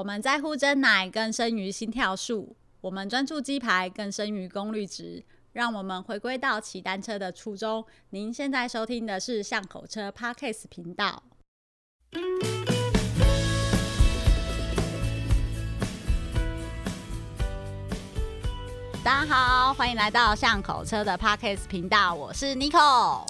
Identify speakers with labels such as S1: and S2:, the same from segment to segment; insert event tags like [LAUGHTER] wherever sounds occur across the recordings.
S1: 我们在乎真奶更胜于心跳数，我们专注鸡排更胜于功率值。让我们回归到骑单车的初衷。您现在收听的是巷口车 Parkes 频道。大家好，欢迎来到巷口车的 Parkes 频道，我是 Nico。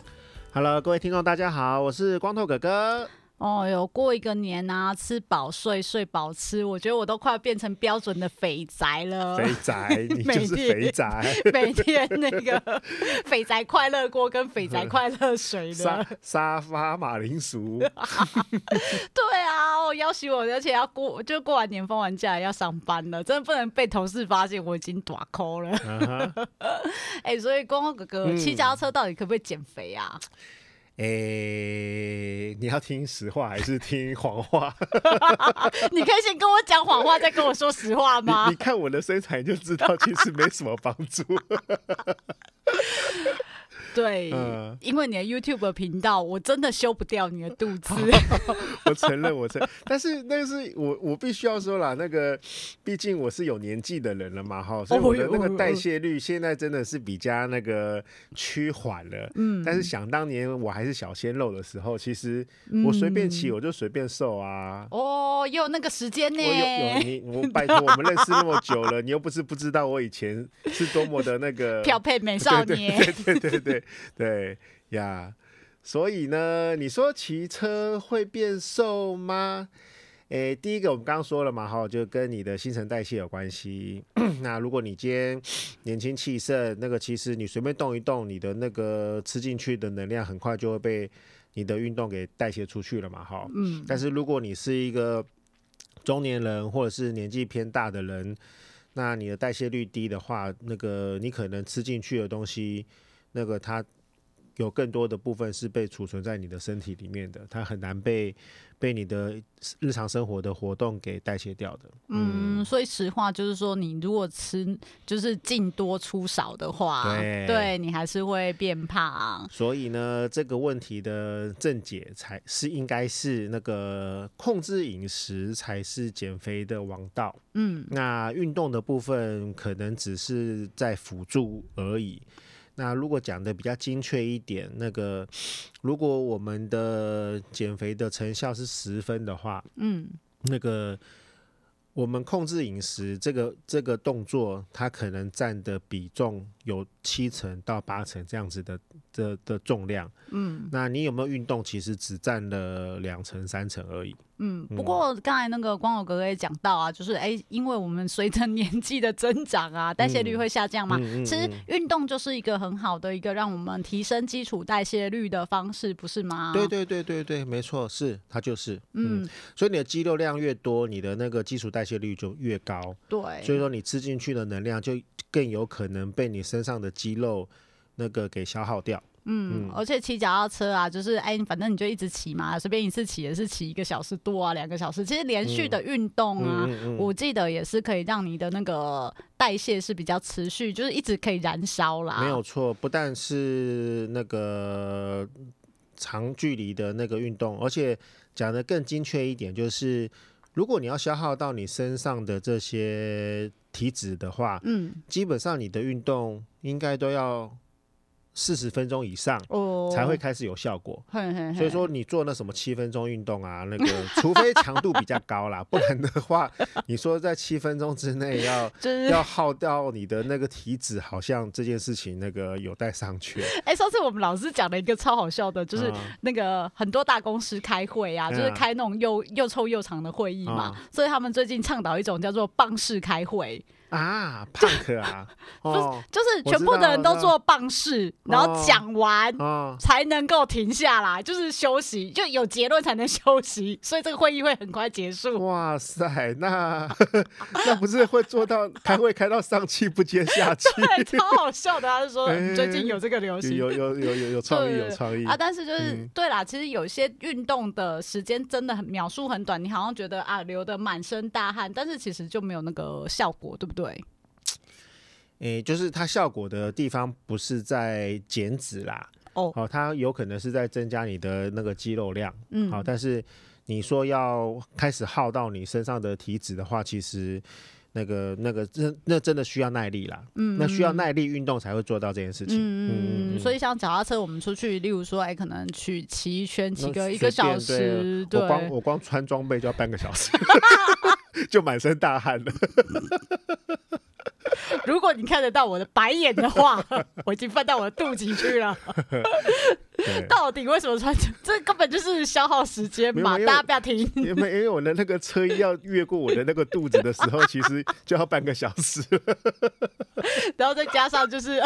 S2: Hello，各位听众，大家好，我是光头哥哥。
S1: 哦，有过一个年啊，吃饱睡，睡饱吃，我觉得我都快要变成标准的肥宅了。
S2: 肥宅，[LAUGHS] 你就是肥宅。[LAUGHS]
S1: 每天，那个肥宅快乐锅跟肥宅快乐水的
S2: 沙沙发马铃薯。[LAUGHS]
S1: 对啊，我要求我，而且要过，就过完年放完假要上班了，真的不能被同事发现我已经短抠了。哎、uh huh. 欸，所以光光哥哥骑脚踏车到底可不可以减肥啊？
S2: 诶、欸，你要听实话还是听谎话？[LAUGHS]
S1: 你可以先跟我讲谎话，再跟我说实话吗？
S2: 你，你看我的身材就知道，其实没什么帮助。
S1: 对，嗯、因为你的 YouTube 频道，我真的修不掉你的肚子。[LAUGHS]
S2: 我承认，我承认，但是那个是我，我必须要说啦，那个毕竟我是有年纪的人了嘛，哈，所以我的那个代谢率现在真的是比较那个趋缓了。嗯，但是想当年我还是小鲜肉的时候，其实我随便骑我就随便瘦啊。
S1: 哦，也有那个时间呢？
S2: 有有你，我拜托，我们认识那么久了，你又不是不知道我以前是多么的那个 [LAUGHS]
S1: 漂配美少年。
S2: 对对对对对。[LAUGHS] 对呀，所以呢，你说骑车会变瘦吗？诶，第一个我们刚刚说了嘛，哈，就跟你的新陈代谢有关系。那如果你今天年轻气盛，那个其实你随便动一动，你的那个吃进去的能量很快就会被你的运动给代谢出去了嘛，哈。嗯。但是如果你是一个中年人或者是年纪偏大的人，那你的代谢率低的话，那个你可能吃进去的东西。那个它有更多的部分是被储存在你的身体里面的，它很难被被你的日常生活的活动给代谢掉的。
S1: 嗯，所以实话就是说，你如果吃就是进多出少的话，对，对你还是会变胖。
S2: 所以呢，这个问题的正解才是应该是那个控制饮食才是减肥的王道。嗯，那运动的部分可能只是在辅助而已。那如果讲的比较精确一点，那个如果我们的减肥的成效是十分的话，嗯，那个我们控制饮食这个这个动作，它可能占的比重有七成到八成这样子的的的重量，嗯，那你有没有运动？其实只占了两成三成而已。
S1: 嗯，不过刚才那个光友哥哥也讲到啊，就是哎、欸，因为我们随着年纪的增长啊，代谢率会下降嘛。嗯嗯嗯、其实运动就是一个很好的一个让我们提升基础代谢率的方式，不是吗？
S2: 对对对对对，没错，是它就是。嗯，嗯，所以你的肌肉量越多，你的那个基础代谢率就越高。对，所以说你吃进去的能量就更有可能被你身上的肌肉那个给消耗掉。
S1: 嗯，嗯，而且骑脚踏车啊，就是哎，反正你就一直骑嘛，随便一次骑也是骑一个小时多啊，两个小时。其实连续的运动啊，我记得也是可以让你的那个代谢是比较持续，就是一直可以燃烧啦。
S2: 没有错，不但是那个长距离的那个运动，而且讲的更精确一点，就是如果你要消耗到你身上的这些体脂的话，嗯，基本上你的运动应该都要。四十分钟以上才会开始有效果，哦、所以说你做那什么七分钟运动啊，那个 [LAUGHS] 除非强度比较高啦，[LAUGHS] 不然的话，你说在七分钟之内要、[LAUGHS] 就是、要耗掉你的那个体脂，好像这件事情那个有待商榷。
S1: 哎、欸，上次我们老师讲了一个超好笑的，就是那个很多大公司开会啊，就是开那种又又臭又长的会议嘛，嗯、所以他们最近倡导一种叫做棒式开会。
S2: 啊，[LAUGHS] 胖克啊，
S1: 不是，就是全部的人都做棒式，然后讲完才能够停下来，就是休息，就有结论才能休息，[LAUGHS] 所以这个会议会很快结束。
S2: 哇塞，那 [LAUGHS] 那不是会做到开会开到上气不接下
S1: 气？超好笑的，他就说最近有这个流行，
S2: 有有有有有创意，有创意啊。
S1: 但是就是对啦，其实有些运动的时间真的很秒数很短，你好像觉得啊流的满身大汗，但是其实就没有那个效果，对不对？对，
S2: 诶，就是它效果的地方不是在减脂啦，哦，好，它有可能是在增加你的那个肌肉量，嗯，好，但是你说要开始耗到你身上的体脂的话，其实。那个、那个，真那真的需要耐力啦。嗯，那需要耐力运动才会做到这件事情。
S1: 嗯嗯。所以像脚踏车，我们出去，例如说，哎，可能去骑一圈，骑个一个小时。对。
S2: 我光我光穿装备就要半个小时，[LAUGHS] [LAUGHS] 就满身大汗了。[LAUGHS]
S1: 如果你看得到我的白眼的话，[LAUGHS] 我已经翻到我的肚脐去了。到底为什么穿？这根本就是消耗时间嘛！大家不要停。[LAUGHS]
S2: 因为因为我的那个车衣要越过我的那个肚子的时候，其实就要半个小时。
S1: 然后再加上就是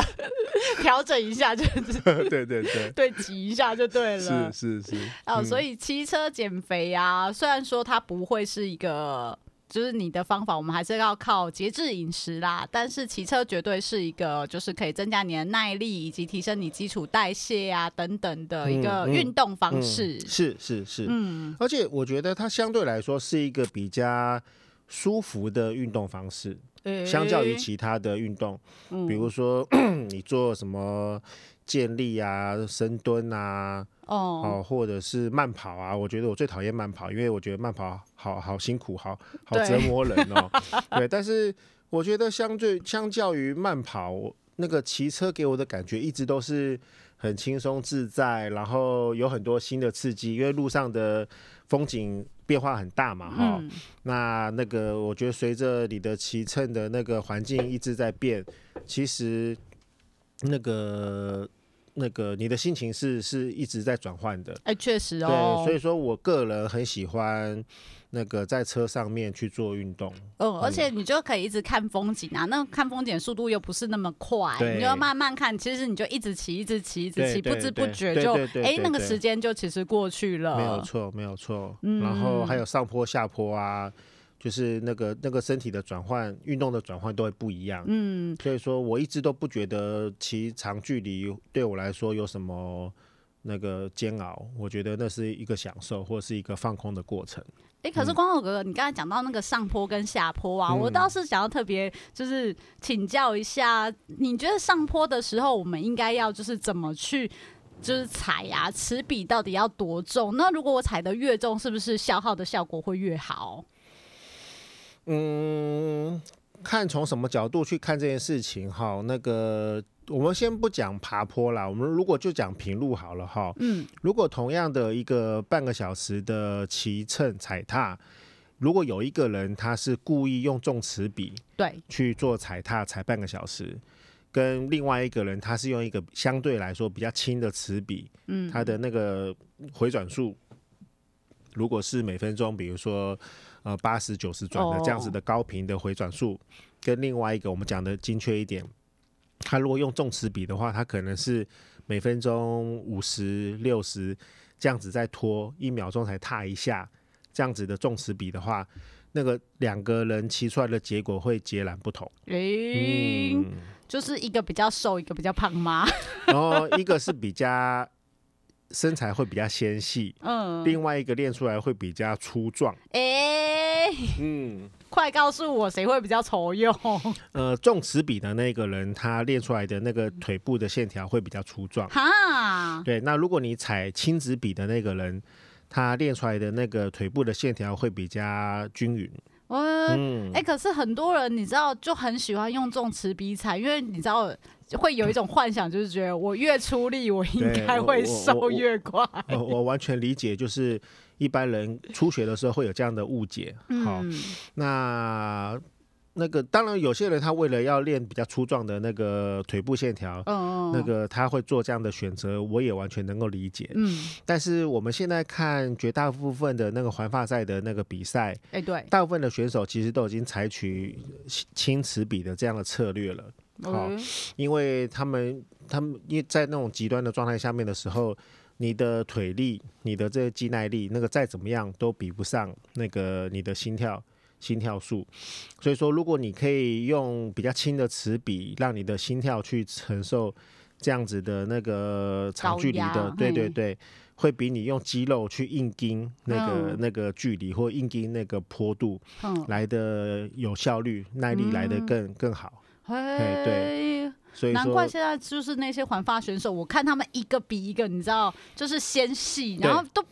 S1: 调整一下，就是
S2: 对对对
S1: 对挤一下就对了。
S2: 是是是。
S1: 哦，所以骑车减肥啊，虽然说它不会是一个。就是你的方法，我们还是要靠节制饮食啦。但是骑车绝对是一个，就是可以增加你的耐力以及提升你基础代谢啊等等的一个运动方式。
S2: 嗯嗯、是是是，嗯，而且我觉得它相对来说是一个比较舒服的运动方式，欸、相较于其他的运动，嗯、比如说 [COUGHS] 你做什么健力啊、深蹲啊。哦，或者是慢跑啊，我觉得我最讨厌慢跑，因为我觉得慢跑好好辛苦，好好折磨人哦。[LAUGHS] 对，对，但是我觉得相对相较于慢跑，那个骑车给我的感觉一直都是很轻松自在，然后有很多新的刺激，因为路上的风景变化很大嘛，哈、嗯。那那个我觉得随着你的骑乘的那个环境一直在变，其实那个。那个你的心情是是一直在转换的，
S1: 哎、欸，确实哦。
S2: 对，所以说我个人很喜欢那个在车上面去做运动。
S1: 嗯，而且你就可以一直看风景啊，那看风景速度又不是那么快，你就要慢慢看。其实你就一直骑，一直骑，一直骑，不知不觉就哎，那个时间就其实过去了。
S2: 没有错，没有错。嗯，然后还有上坡下坡啊。就是那个那个身体的转换，运动的转换都会不一样。嗯，所以说我一直都不觉得骑长距离对我来说有什么那个煎熬，我觉得那是一个享受或是一个放空的过程。
S1: 哎、欸，可是光头哥哥，嗯、你刚才讲到那个上坡跟下坡啊，嗯、我倒是想要特别就是请教一下，你觉得上坡的时候我们应该要就是怎么去就是踩呀、啊？齿比到底要多重？那如果我踩得越重，是不是消耗的效果会越好？
S2: 嗯，看从什么角度去看这件事情哈。那个，我们先不讲爬坡啦，我们如果就讲平路好了哈。嗯，如果同样的一个半个小时的骑乘踩踏，如果有一个人他是故意用重齿比对去做踩踏踩半个小时，跟另外一个人他是用一个相对来说比较轻的齿比，嗯，他的那个回转数如果是每分钟，比如说。呃，八十九十转的这样子的高频的回转数，oh. 跟另外一个我们讲的精确一点，它如果用重齿比的话，它可能是每分钟五十六十这样子在拖，一秒钟才踏一下，这样子的重齿比的话，那个两个人骑出来的结果会截然不同。诶、
S1: 欸，嗯、就是一个比较瘦，一个比较胖吗？[LAUGHS]
S2: 然后一个是比较。身材会比较纤细，嗯，另外一个练出来会比较粗壮，
S1: 哎、欸，嗯，快告诉我谁会比较丑用？
S2: 呃，重齿比的那个人，他练出来的那个腿部的线条会比较粗壮，哈，对。那如果你踩轻齿比的那个人，他练出来的那个腿部的线条会比较均匀。
S1: 嗯，哎、欸，可是很多人你知道就很喜欢用重词比踩，因为你知道会有一种幻想，就是觉得我越出力，我应该会瘦越快。
S2: 我，我，我完全理解，就是一般人初学的时候会有这样的误解。好，嗯、那。那个当然，有些人他为了要练比较粗壮的那个腿部线条，嗯、那个他会做这样的选择，我也完全能够理解。嗯，但是我们现在看绝大部分的那个环发赛的那个比赛，哎、欸，对，大部分的选手其实都已经采取轻齿比的这样的策略了。好，嗯、因为他们他们因为在那种极端的状态下面的时候，你的腿力、你的这个肌耐力，那个再怎么样都比不上那个你的心跳。心跳数，所以说，如果你可以用比较轻的齿比，让你的心跳去承受这样子的那个长距离的，对对对，会比你用肌肉去硬盯那个那个距离或硬盯那个坡度来的有效率，耐力来的更更好。嘿，对，所以
S1: 难怪现在就是那些环发选手，我看他们一个比一个，你知道，就是纤细，然后都。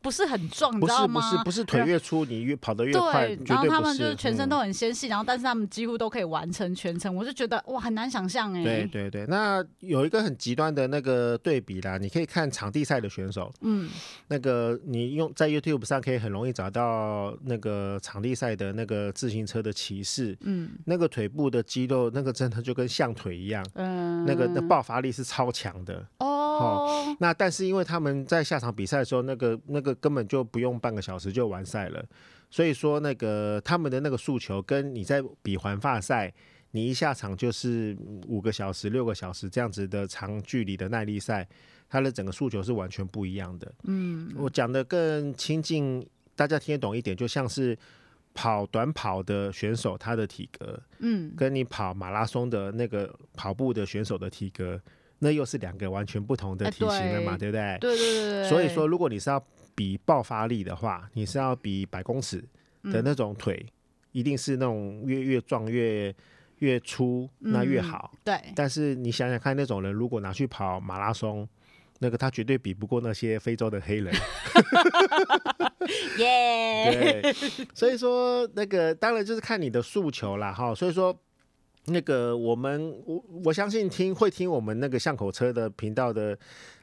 S1: 不是很壮，你知道吗？
S2: 不是不是腿越粗，你越跑得越快。
S1: 对，然后他们就是全身都很纤细，
S2: 嗯、
S1: 然后但是他们几乎都可以完成全程，我就觉得哇，很难想象哎。
S2: 对对对，那有一个很极端的那个对比啦，你可以看场地赛的选手，嗯，那个你用在 YouTube 上可以很容易找到那个场地赛的那个自行车的骑士，嗯，那个腿部的肌肉，那个真的就跟象腿一样，嗯，那个的爆发力是超强的。哦，哦。那但是因为他们在下场比赛的时候，那个那个根本就不用半个小时就完赛了，所以说那个他们的那个诉求跟你在比环发赛，你一下场就是五个小时、六个小时这样子的长距离的耐力赛，它的整个诉求是完全不一样的。嗯，我讲的更亲近，大家听得懂一点，就像是跑短跑的选手他的体格，嗯，跟你跑马拉松的那个跑步的选手的体格。那又是两个完全不同的体型了嘛，欸、对，对不对？
S1: 对对对，对。
S2: 所以说，如果你是要比爆发力的话，你是要比百公尺的那种腿，嗯、一定是那种越越壮越越粗，那越好。
S1: 嗯、对。
S2: 但是你想想看，那种人如果拿去跑马拉松，那个他绝对比不过那些非洲的黑人。[LAUGHS] 耶。对。所以说，那个当然就是看你的诉求啦，哈。所以说。那个我们我我相信听会听我们那个巷口车的频道的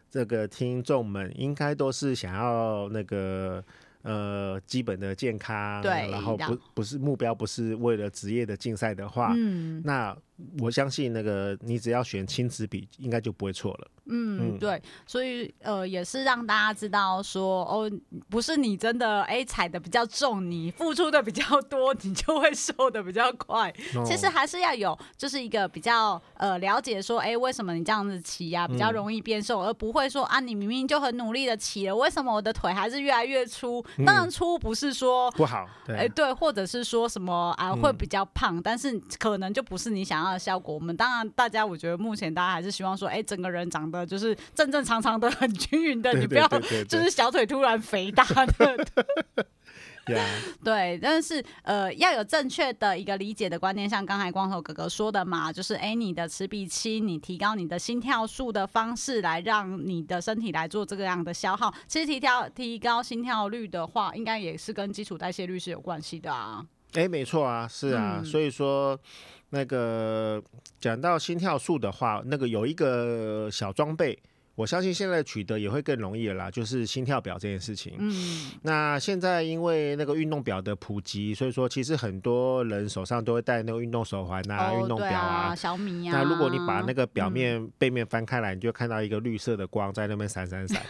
S2: 这个听众们，应该都是想要那个呃基本的健康，
S1: 对，
S2: 然后不不是目标不是为了职业的竞赛的话，嗯，那我相信那个你只要选亲子比，应该就不会错了。
S1: 嗯，对，所以呃，也是让大家知道说，哦，不是你真的哎踩的比较重，你付出的比较多，你就会瘦的比较快。Oh. [LAUGHS] 其实还是要有，就是一个比较呃了解说，哎，为什么你这样子骑呀、啊、比较容易变瘦，嗯、而不会说啊，你明明就很努力的骑了，为什么我的腿还是越来越粗？嗯、当然粗不是说
S2: 不好，
S1: 哎对，或者是说什么啊会比较胖，嗯、但是可能就不是你想要的效果。我们当然大家，我觉得目前大家还是希望说，哎，整个人长得。呃，就是正正常常的，很均匀的，你不要就是小腿突然肥大的。[LAUGHS] [LAUGHS] 对，但是呃，要有正确的一个理解的观念，像刚才光头哥哥说的嘛，就是哎，你的持比期，你提高你的心跳数的方式，来让你的身体来做这个样的消耗。其实提跳提高心跳率的话，应该也是跟基础代谢率是有关系的啊。
S2: 哎，没错啊，是啊，嗯、所以说。那个讲到心跳数的话，那个有一个小装备。我相信现在取得也会更容易了啦，就是心跳表这件事情。嗯，那现在因为那个运动表的普及，所以说其实很多人手上都会戴那个运动手环啊、哦、运动表啊，
S1: 啊、小米啊。
S2: 那如果你把那个表面、嗯、背面翻开来，你就看到一个绿色的光在那边闪闪闪，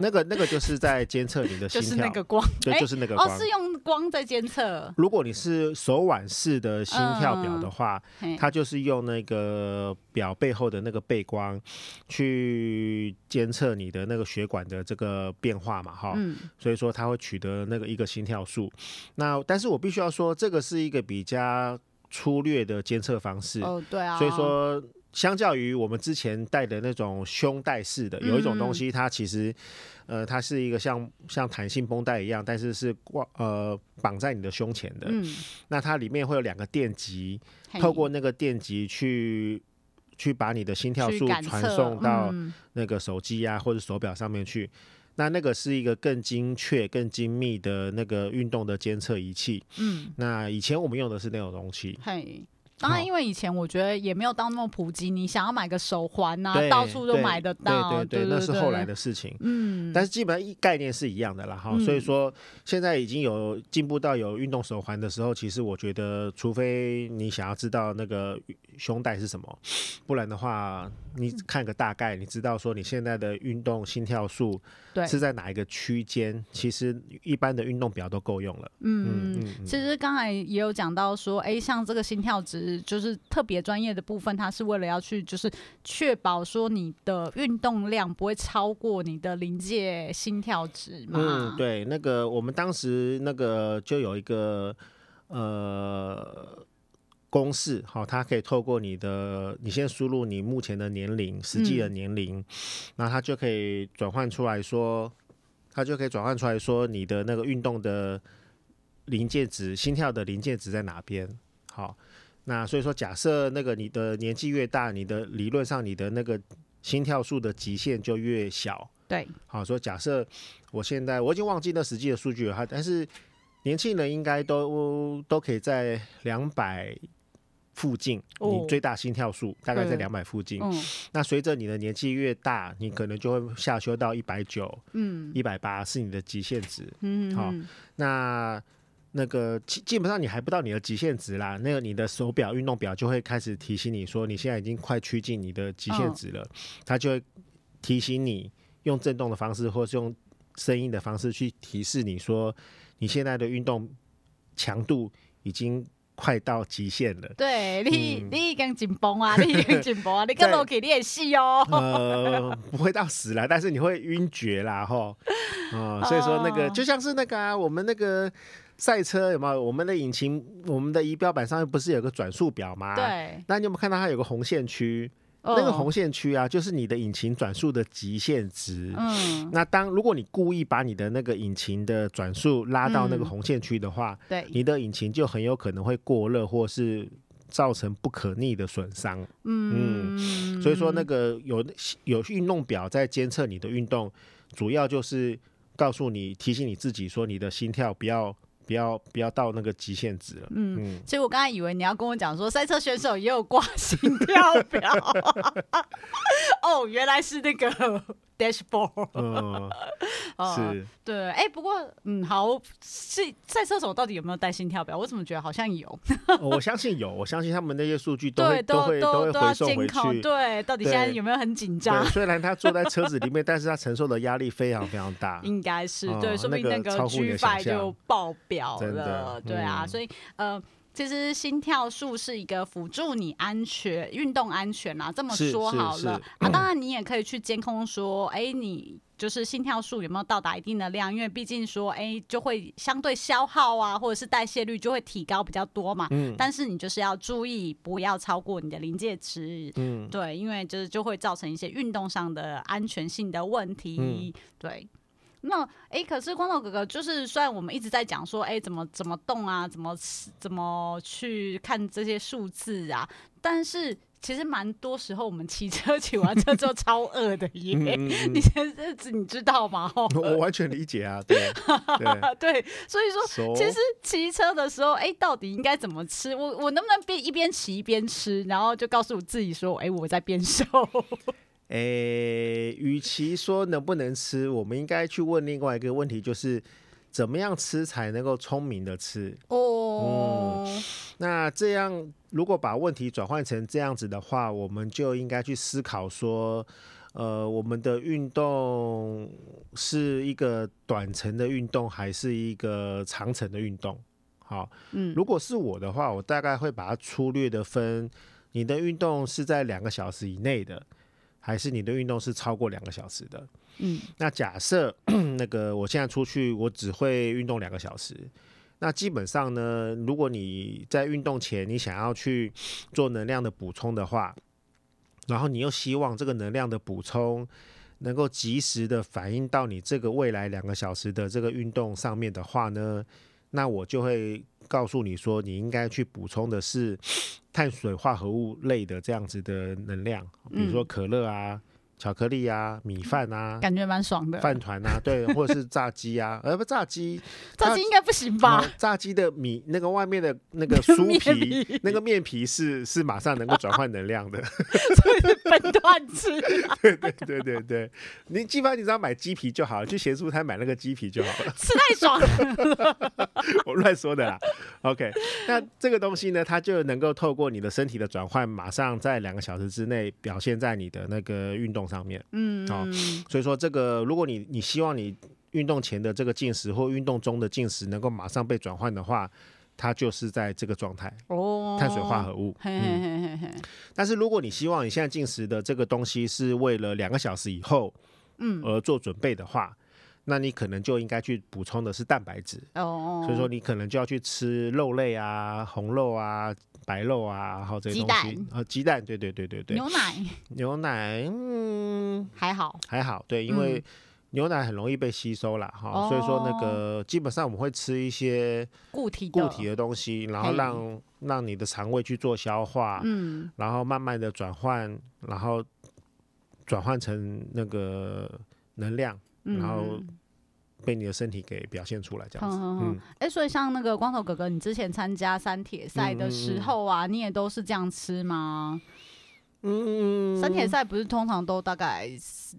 S2: 那个那个就是在监测你的 [LAUGHS] 心跳。
S1: 就是那个光，
S2: 对，就是那个光。
S1: 哦，是用光在监测。
S2: 如果你是手腕式的心跳表的话，嗯、它就是用那个表背后的那个背光去。监测你的那个血管的这个变化嘛，哈，嗯，所以说它会取得那个一个心跳数。那但是我必须要说，这个是一个比较粗略的监测方式。
S1: 哦，对啊。
S2: 所以说，相较于我们之前戴的那种胸带式的，有一种东西，它其实，呃，它是一个像像弹性绷带一样，但是是挂呃绑在你的胸前的。嗯。那它里面会有两个电极，透过那个电极去。去把你的心跳数传送到那个手机啊或者手表上面去，那那个是一个更精确、更精密的那个运动的监测仪器。嗯，那以前我们用的是那种东西。
S1: 当然，因为以前我觉得也没有到那么普及，你想要买个手环啊，到处都买得到。
S2: 对对对，那是后来的事情。嗯，但是基本上一概念是一样的啦。哈。所以说，现在已经有进步到有运动手环的时候，其实我觉得，除非你想要知道那个胸带是什么，不然的话，你看个大概，你知道说你现在的运动心跳数是在哪一个区间，其实一般的运动表都够用了。
S1: 嗯嗯，其实刚才也有讲到说，哎，像这个心跳值。就是特别专业的部分，它是为了要去，就是确保说你的运动量不会超过你的临界心跳值嘛。
S2: 嗯，对，那个我们当时那个就有一个呃公式，好，它可以透过你的，你先输入你目前的年龄，实际的年龄，那、嗯、它就可以转换出来说，它就可以转换出来说你的那个运动的临界值，心跳的临界值在哪边？好。那所以说，假设那个你的年纪越大，你的理论上你的那个心跳数的极限就越小。
S1: 对，
S2: 好，说假设我现在我已经忘记那实际的数据了，哈，但是年轻人应该都都可以在两百附近，你最大心跳数大概在两百附近。那随着你的年纪越大，你可能就会下修到一百九，嗯，一百八是你的极限值。嗯，好，那。那个基基本上你还不到你的极限值啦，那个你的手表运动表就会开始提醒你说你现在已经快趋近你的极限值了，它就会提醒你用震动的方式或是用声音的方式去提示你说你现在的运动强度已经快到极限了。
S1: 对你，嗯、你已经紧绷啊，你已经紧绷啊，你跟我给练习哦。
S2: 呃，不会到死啦，但是你会晕厥啦，吼。[LAUGHS] 哦，所以说那个就像是那个啊，我们那个。赛车有没有？我们的引擎，我们的仪表板上面不是有个转速表吗？
S1: 对。
S2: 那你有没有看到它有个红线区？哦、那个红线区啊，就是你的引擎转速的极限值。嗯。那当如果你故意把你的那个引擎的转速拉到那个红线区的话，
S1: 对、嗯，
S2: 你的引擎就很有可能会过热，或是造成不可逆的损伤。嗯，嗯。所以说，那个有有运动表在监测你的运动，主要就是告诉你、提醒你自己说，你的心跳不要。不要不要到那个极限值了。嗯，嗯，
S1: 其实我刚才以为你要跟我讲说，赛车选手也有挂心跳表。[LAUGHS] 哦，原来是那个。Dashboard，
S2: 嗯，[LAUGHS] 是，
S1: 对，哎，不过，嗯，好，是赛车手到底有没有带心跳表？我怎么觉得好像有？
S2: 我相信有，我相信他们那些数据都会都会都会回送回去。
S1: 对，到底现在有没有很紧张？
S2: 虽然他坐在车子里面，但是他承受的压力非常非常大。[LAUGHS]
S1: 应该是对，说不定那个 G5 就爆表了。对啊，所以呃。其实心跳数是一个辅助你安全运动安全啊，这么说好了啊。当然你也可以去监控说，哎，你就是心跳数有没有到达一定的量？因为毕竟说，哎，就会相对消耗啊，或者是代谢率就会提高比较多嘛。嗯。但是你就是要注意，不要超过你的临界值。嗯。对，因为就是就会造成一些运动上的安全性的问题。嗯。对。那哎、欸，可是光头哥哥，就是虽然我们一直在讲说，哎、欸，怎么怎么动啊，怎么怎么去看这些数字啊，但是其实蛮多时候我们骑车骑完车之后 [LAUGHS] 超饿的耶，嗯嗯嗯 [LAUGHS] 你这这你知道吗？
S2: 我完全理解啊，对 [LAUGHS]
S1: 对，所以说?其实骑车的时候，哎、欸，到底应该怎么吃？我我能不能边一边骑一边吃，然后就告诉我自己说，哎、欸，我在变瘦。
S2: 诶，与其说能不能吃，我们应该去问另外一个问题，就是怎么样吃才能够聪明的吃？哦，嗯，那这样如果把问题转换成这样子的话，我们就应该去思考说，呃，我们的运动是一个短程的运动，还是一个长程的运动？好，嗯，如果是我的话，我大概会把它粗略的分，你的运动是在两个小时以内的。还是你的运动是超过两个小时的？嗯，那假设 [CLEARS THROAT] 那个我现在出去，我只会运动两个小时。那基本上呢，如果你在运动前你想要去做能量的补充的话，然后你又希望这个能量的补充能够及时的反映到你这个未来两个小时的这个运动上面的话呢，那我就会告诉你说，你应该去补充的是。[SNIFFS] 碳水化合物类的这样子的能量，比如说可乐啊。巧克力啊，米饭啊，感觉蛮爽的。饭团啊，对，[LAUGHS] 或者是炸鸡啊，呃不，炸鸡，
S1: 炸鸡应该不行吧？
S2: 炸鸡的米那个外面的 [LAUGHS] 那个酥皮，皮那个面皮是是马上能够转换能量的，[LAUGHS]
S1: 所以分段吃。
S2: 对对对对对，你基本上你只要买鸡皮就好了，去咸酥摊买那个鸡皮就好了。
S1: 吃太爽了，
S2: 我乱说的啦。OK，那这个东西呢，它就能够透过你的身体的转换，马上在两个小时之内表现在你的那个运动上面，嗯，好、哦，所以说这个，如果你你希望你运动前的这个进食或运动中的进食能够马上被转换的话，它就是在这个状态哦，碳水化合物。嘿嘿嘿嘿嘿。但是如果你希望你现在进食的这个东西是为了两个小时以后，嗯，而做准备的话，嗯、那你可能就应该去补充的是蛋白质哦。所以说你可能就要去吃肉类啊，红肉啊。白肉啊，然后这些东西，鸡蛋，呃，鸡蛋，对对对对对，
S1: 牛奶，[LAUGHS]
S2: 牛奶，嗯，
S1: 还好，
S2: 还好，对，因为牛奶很容易被吸收了哈，嗯、所以说那个基本上我们会吃一些
S1: 固体
S2: 固体的东西，然后让让你的肠胃去做消化，嗯，然后慢慢的转换，然后转换成那个能量，然后被你的身体给表现出来，这样子。嗯，
S1: 哎、欸，所以像那个光头哥哥，你之前参加三铁赛的时候啊，嗯嗯嗯，你也都是这样吃吗？嗯，三铁赛不是通常都大概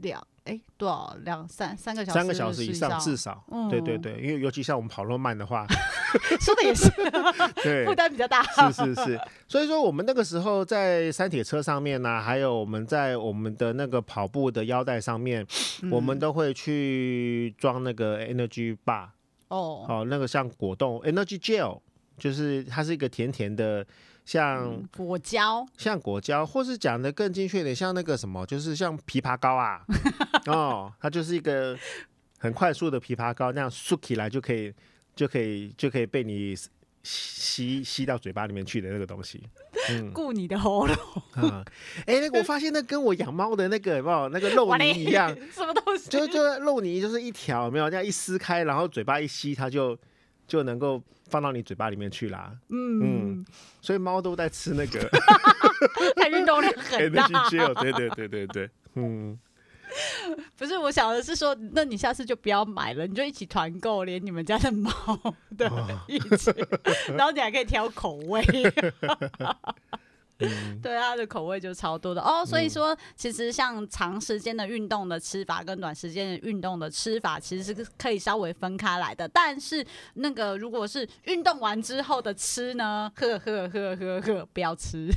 S1: 两。哎、欸，多少两三三个小时？
S2: 三个小时以上至少。嗯，对对对，因为尤其像我们跑那么慢的话，[LAUGHS]
S1: 说的也是，[LAUGHS] 对，负担比较大。
S2: 是是是，所以说我们那个时候在山铁车上面呢、啊，还有我们在我们的那个跑步的腰带上面，嗯、我们都会去装那个 Energy Bar。哦，哦，那个像果冻 Energy Gel，就是它是一个甜甜的。像、嗯、
S1: 果胶，
S2: 像果胶，或是讲的更精确一点，像那个什么，就是像枇杷膏啊，[LAUGHS] 哦，它就是一个很快速的枇杷膏，那样漱起来就可以，就可以，就可以被你吸吸到嘴巴里面去的那个东西，
S1: 嗯，顾你的喉咙。
S2: 啊，哎、欸，那个我发现那跟我养猫的那个有没有那个肉泥一样，[LAUGHS]
S1: 什么东西？
S2: 就就肉泥就是一条，有没有这样一撕开，然后嘴巴一吸，它就就能够。放到你嘴巴里面去啦，嗯。嗯，所以猫都在吃那个，[LAUGHS]
S1: 它运动量很大，
S2: 对对对对对，嗯，
S1: 不是，我想的是说，那你下次就不要买了，你就一起团购，连你们家的猫的一起，然后你还可以挑口味。[LAUGHS] 嗯、[LAUGHS] 对，它的口味就超多的哦，所以说其实像长时间的运动的吃法跟短时间的运动的吃法其实是可以稍微分开来的。但是那个如果是运动完之后的吃呢，呵呵呵呵呵，不要吃，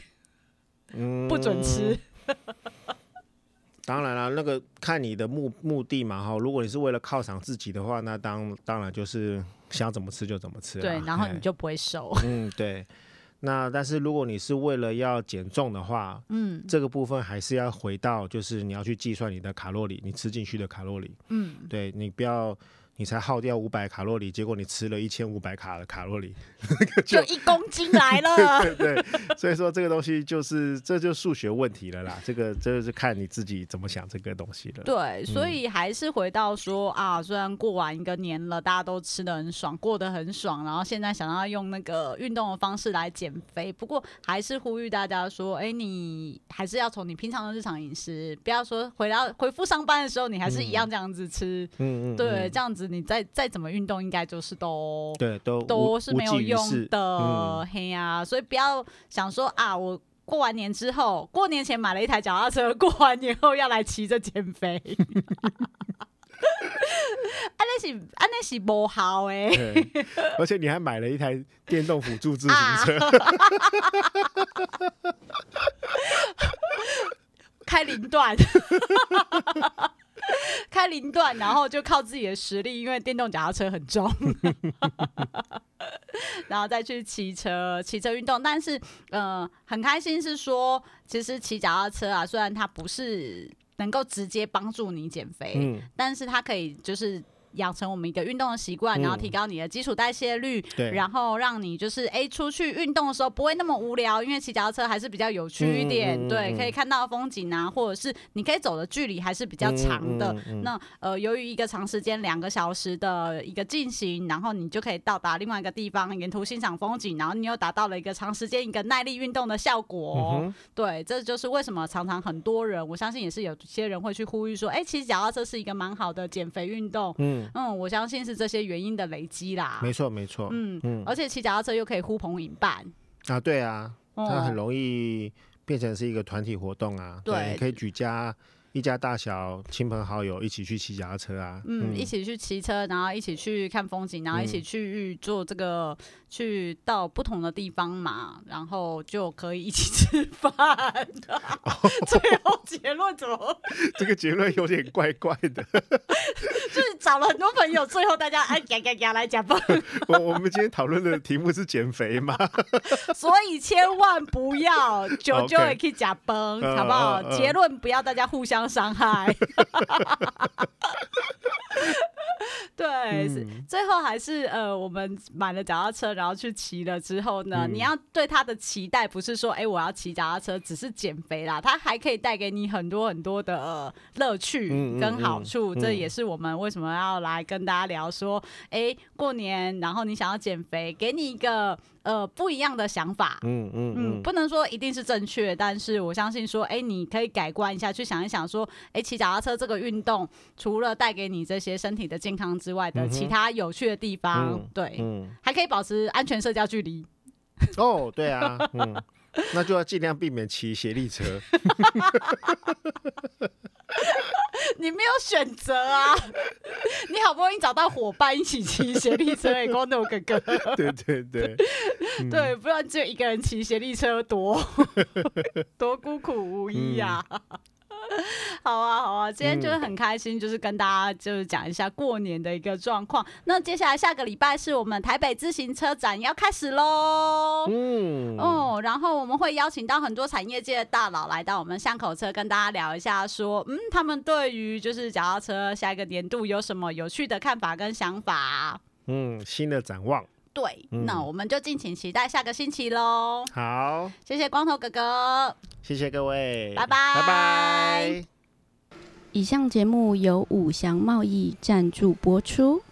S1: 嗯、不准吃。[LAUGHS]
S2: 当然了，那个看你的目目的嘛哈。如果你是为了犒赏自己的话，那当当然就是想怎么吃就怎么吃。
S1: 对，然后你就不会瘦。
S2: 嗯，对。[LAUGHS] 那但是如果你是为了要减重的话，嗯，这个部分还是要回到，就是你要去计算你的卡路里，你吃进去的卡路里，嗯，对，你不要。你才耗掉五百卡路里，结果你吃了一千五百卡的卡路里，[LAUGHS]
S1: 就一公斤来了。[LAUGHS]
S2: 对对对，所以说这个东西就是这就数学问题了啦。这个这个是看你自己怎么想这个东西了。
S1: 对，所以还是回到说啊，虽然过完一个年了，大家都吃的很爽，过得很爽，然后现在想要用那个运动的方式来减肥，不过还是呼吁大家说，哎，你还是要从你平常的日常饮食，不要说回到回复上班的时候，你还是一样这样子吃。嗯嗯，对，这样子。你再再怎么运动，应该就是都
S2: 对都
S1: 都是没有用的，嘿呀、嗯！所以不要想说啊，我过完年之后，过年前买了一台脚踏车，过完年后要来骑着减肥，[LAUGHS] 安那是安那是不好哎。
S2: 而且你还买了一台电动辅助自行车，[LAUGHS]
S1: 开零段。[LAUGHS] [LAUGHS] 开零段，然后就靠自己的实力，因为电动脚踏车很重，[LAUGHS] 然后再去骑车，骑车运动。但是，嗯、呃，很开心是说，其实骑脚踏车啊，虽然它不是能够直接帮助你减肥，嗯、但是它可以就是。养成我们一个运动的习惯，然后提高你的基础代谢率，嗯、然后让你就是哎出去运动的时候不会那么无聊，因为骑脚踏车还是比较有趣一点，嗯、对，可以看到风景啊，或者是你可以走的距离还是比较长的。那呃，由于一个长时间两个小时的一个进行，然后你就可以到达另外一个地方，沿途欣赏风景，然后你又达到了一个长时间一个耐力运动的效果。嗯、对，这就是为什么常常很多人，我相信也是有些人会去呼吁说，哎，骑脚踏车是一个蛮好的减肥运动。嗯。嗯，我相信是这些原因的累积啦。
S2: 没错，没错。嗯嗯，
S1: 而且骑脚踏车又可以呼朋引伴
S2: 啊，对啊，它很容易变成是一个团体活动啊。对，对，你可以举家。一家大小亲朋好友一起去骑脚踏车啊，
S1: 嗯，嗯一起去骑车，然后一起去看风景，然后一起去做这个，嗯、去到不同的地方嘛，然后就可以一起吃饭。[LAUGHS] 哦、最后结论怎么？[LAUGHS]
S2: 这个结论有点怪怪的。
S1: 就是找了很多朋友，最后大家哎嘎嘎嘎来讲吧。
S2: 我我们今天讨论的题目是减肥嘛，[LAUGHS]
S1: 所以千万不要九九也可以假崩，好不好？结论不要大家互相。伤害，[LAUGHS] [LAUGHS] 对，嗯、最后还是呃，我们买了脚踏车，然后去骑了之后呢，嗯、你要对它的期待不是说，哎、欸，我要骑脚踏车只是减肥啦，它还可以带给你很多很多的乐趣跟好处，这也是我们为什么要来跟大家聊说，哎、欸，过年，然后你想要减肥，给你一个呃不一样的想法。嗯嗯嗯，不能说一定是正确，但是我相信说，哎、欸，你可以改观一下，去想一想说，哎、欸，骑脚踏车这个运动，除了带给你这些身体的健康之外的其他有趣的地方，嗯、对，嗯，还可以保持安全社交距离。
S2: 哦，对啊，[LAUGHS] 嗯。那就要尽量避免骑斜力车。[LAUGHS]
S1: 你没有选择啊！你好不容易找到伙伴一起骑斜力车，哎，光头哥哥。
S2: 对 [LAUGHS] 对对，
S1: 对，不然只有一个人骑斜力车多，[LAUGHS] 多孤苦无依呀、啊。嗯好啊，好啊，今天就是很开心，就是跟大家就是讲一下过年的一个状况。那接下来下个礼拜是我们台北自行车展要开始喽。嗯，哦，然后我们会邀请到很多产业界的大佬来到我们巷口车，跟大家聊一下，说，嗯，他们对于就是脚踏车下一个年度有什么有趣的看法跟想法？
S2: 嗯，新的展望。
S1: 对，嗯、那我们就敬请期待下个星期喽。
S2: 好，
S1: 谢谢光头哥哥，
S2: 谢谢各位，
S1: 拜拜，
S2: 拜拜。
S3: 以上节目由五祥贸易赞助播出。